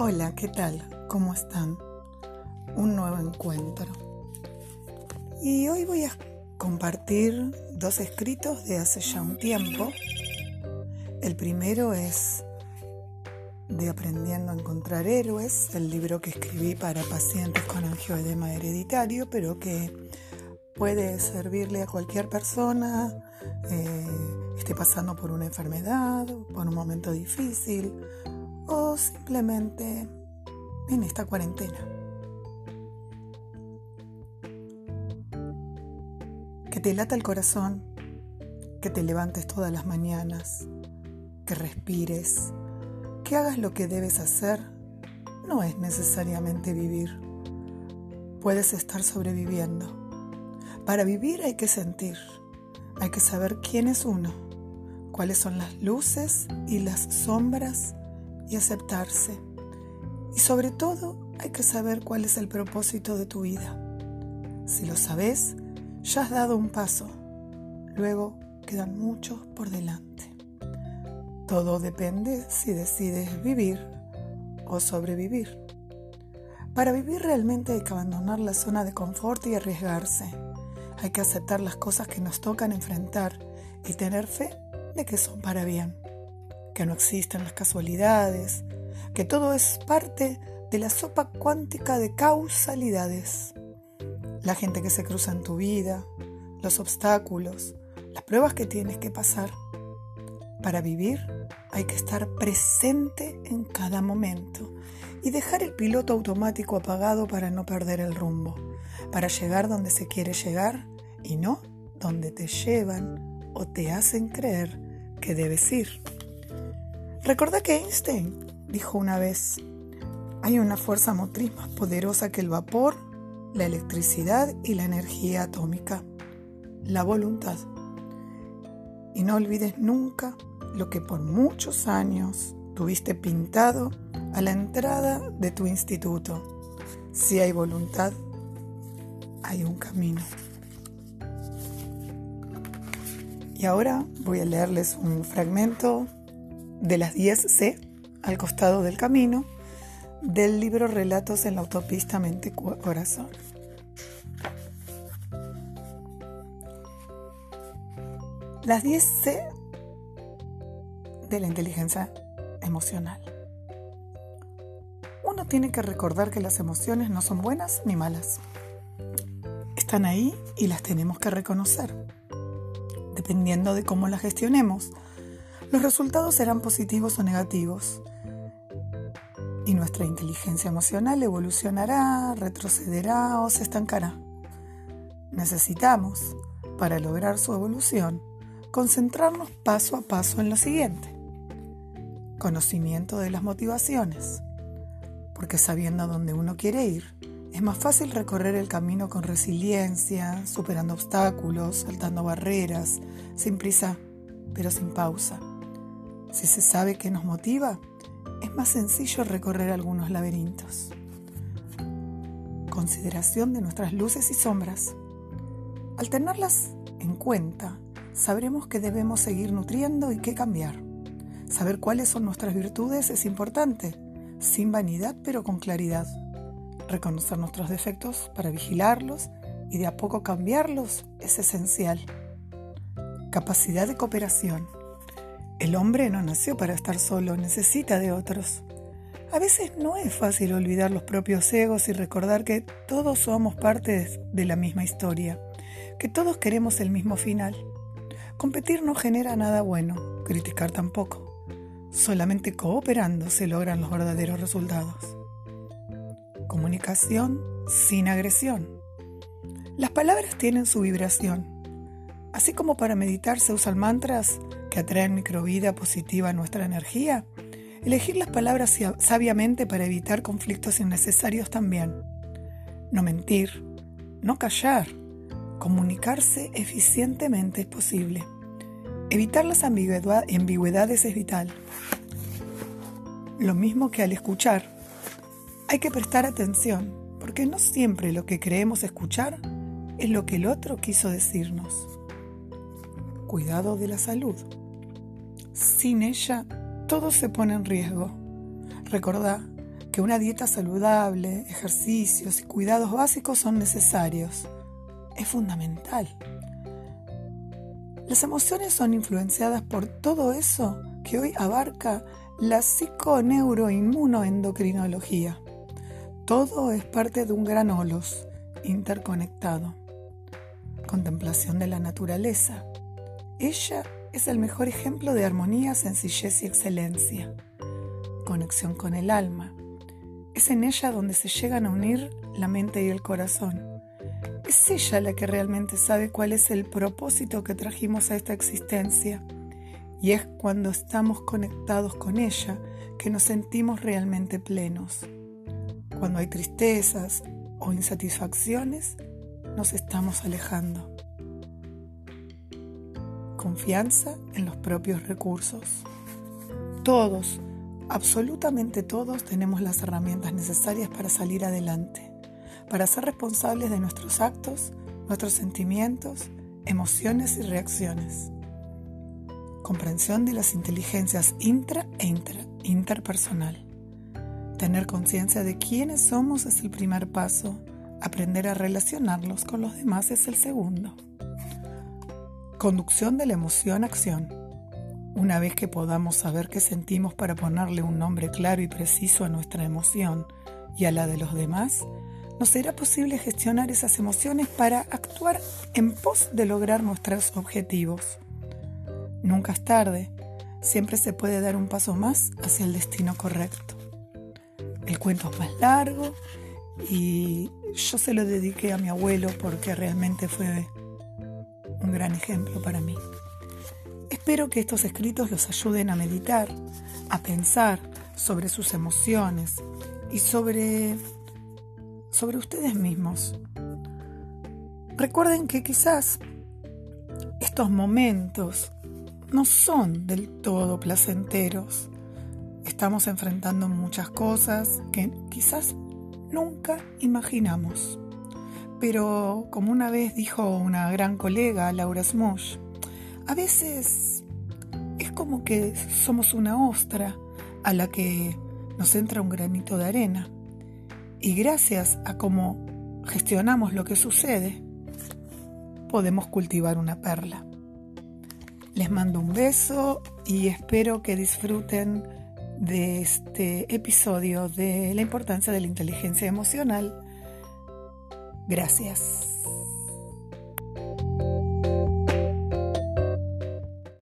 Hola, ¿qué tal? ¿Cómo están? Un nuevo encuentro. Y hoy voy a compartir dos escritos de hace ya un tiempo. El primero es de Aprendiendo a encontrar héroes, el libro que escribí para pacientes con angioedema hereditario, pero que puede servirle a cualquier persona, eh, esté pasando por una enfermedad, por un momento difícil o simplemente en esta cuarentena. Que te lata el corazón, que te levantes todas las mañanas, que respires, que hagas lo que debes hacer, no es necesariamente vivir. Puedes estar sobreviviendo. Para vivir hay que sentir, hay que saber quién es uno, cuáles son las luces y las sombras y aceptarse. Y sobre todo hay que saber cuál es el propósito de tu vida. Si lo sabes, ya has dado un paso. Luego quedan muchos por delante. Todo depende si decides vivir o sobrevivir. Para vivir realmente hay que abandonar la zona de confort y arriesgarse. Hay que aceptar las cosas que nos tocan enfrentar y tener fe de que son para bien, que no existen las casualidades, que todo es parte de la sopa cuántica de causalidades. La gente que se cruza en tu vida, los obstáculos, las pruebas que tienes que pasar. Para vivir hay que estar presente en cada momento y dejar el piloto automático apagado para no perder el rumbo, para llegar donde se quiere llegar y no donde te llevan o te hacen creer que debes ir. Recordá que Einstein dijo una vez, hay una fuerza motriz más poderosa que el vapor, la electricidad y la energía atómica, la voluntad. Y no olvides nunca lo que por muchos años tuviste pintado a la entrada de tu instituto. Si hay voluntad, hay un camino. Y ahora voy a leerles un fragmento de las 10 C al costado del camino del libro Relatos en la autopista Mente Corazón. Las 10 C de la inteligencia emocional. Uno tiene que recordar que las emociones no son buenas ni malas. Están ahí y las tenemos que reconocer. Dependiendo de cómo las gestionemos, los resultados serán positivos o negativos. Y nuestra inteligencia emocional evolucionará, retrocederá o se estancará. Necesitamos, para lograr su evolución, concentrarnos paso a paso en lo siguiente. Conocimiento de las motivaciones, porque sabiendo a dónde uno quiere ir, es más fácil recorrer el camino con resiliencia, superando obstáculos, saltando barreras, sin prisa, pero sin pausa. Si se sabe qué nos motiva, es más sencillo recorrer algunos laberintos. Consideración de nuestras luces y sombras. Al tenerlas en cuenta, sabremos que debemos seguir nutriendo y qué cambiar. Saber cuáles son nuestras virtudes es importante, sin vanidad pero con claridad. Reconocer nuestros defectos para vigilarlos y de a poco cambiarlos es esencial. Capacidad de cooperación. El hombre no nació para estar solo, necesita de otros. A veces no es fácil olvidar los propios egos y recordar que todos somos parte de la misma historia, que todos queremos el mismo final. Competir no genera nada bueno, criticar tampoco. Solamente cooperando se logran los verdaderos resultados. Comunicación sin agresión. Las palabras tienen su vibración. Así como para meditar se usan mantras que atraen microvida positiva a nuestra energía, elegir las palabras sabiamente para evitar conflictos innecesarios también. No mentir, no callar, comunicarse eficientemente es posible. Evitar las ambigüedades es vital. Lo mismo que al escuchar, hay que prestar atención, porque no siempre lo que creemos escuchar es lo que el otro quiso decirnos. Cuidado de la salud. Sin ella, todo se pone en riesgo. Recordá que una dieta saludable, ejercicios y cuidados básicos son necesarios. Es fundamental. Las emociones son influenciadas por todo eso que hoy abarca la psiconeuroinmunoendocrinología. Todo es parte de un gran holos interconectado. Contemplación de la naturaleza. Ella es el mejor ejemplo de armonía, sencillez y excelencia. Conexión con el alma. Es en ella donde se llegan a unir la mente y el corazón. Es ella la que realmente sabe cuál es el propósito que trajimos a esta existencia. Y es cuando estamos conectados con ella que nos sentimos realmente plenos. Cuando hay tristezas o insatisfacciones, nos estamos alejando. Confianza en los propios recursos. Todos, absolutamente todos, tenemos las herramientas necesarias para salir adelante, para ser responsables de nuestros actos, nuestros sentimientos, emociones y reacciones. Comprensión de las inteligencias intra e interpersonal. Tener conciencia de quiénes somos es el primer paso. Aprender a relacionarlos con los demás es el segundo. Conducción de la emoción-acción. Una vez que podamos saber qué sentimos para ponerle un nombre claro y preciso a nuestra emoción y a la de los demás, nos será posible gestionar esas emociones para actuar en pos de lograr nuestros objetivos. Nunca es tarde, siempre se puede dar un paso más hacia el destino correcto. El cuento es más largo y yo se lo dediqué a mi abuelo porque realmente fue un gran ejemplo para mí. Espero que estos escritos los ayuden a meditar, a pensar sobre sus emociones y sobre, sobre ustedes mismos. Recuerden que quizás estos momentos no son del todo placenteros Estamos enfrentando muchas cosas que quizás nunca imaginamos. Pero como una vez dijo una gran colega, Laura Smosh, a veces es como que somos una ostra a la que nos entra un granito de arena. Y gracias a cómo gestionamos lo que sucede, podemos cultivar una perla. Les mando un beso y espero que disfruten de este episodio de la importancia de la inteligencia emocional. Gracias.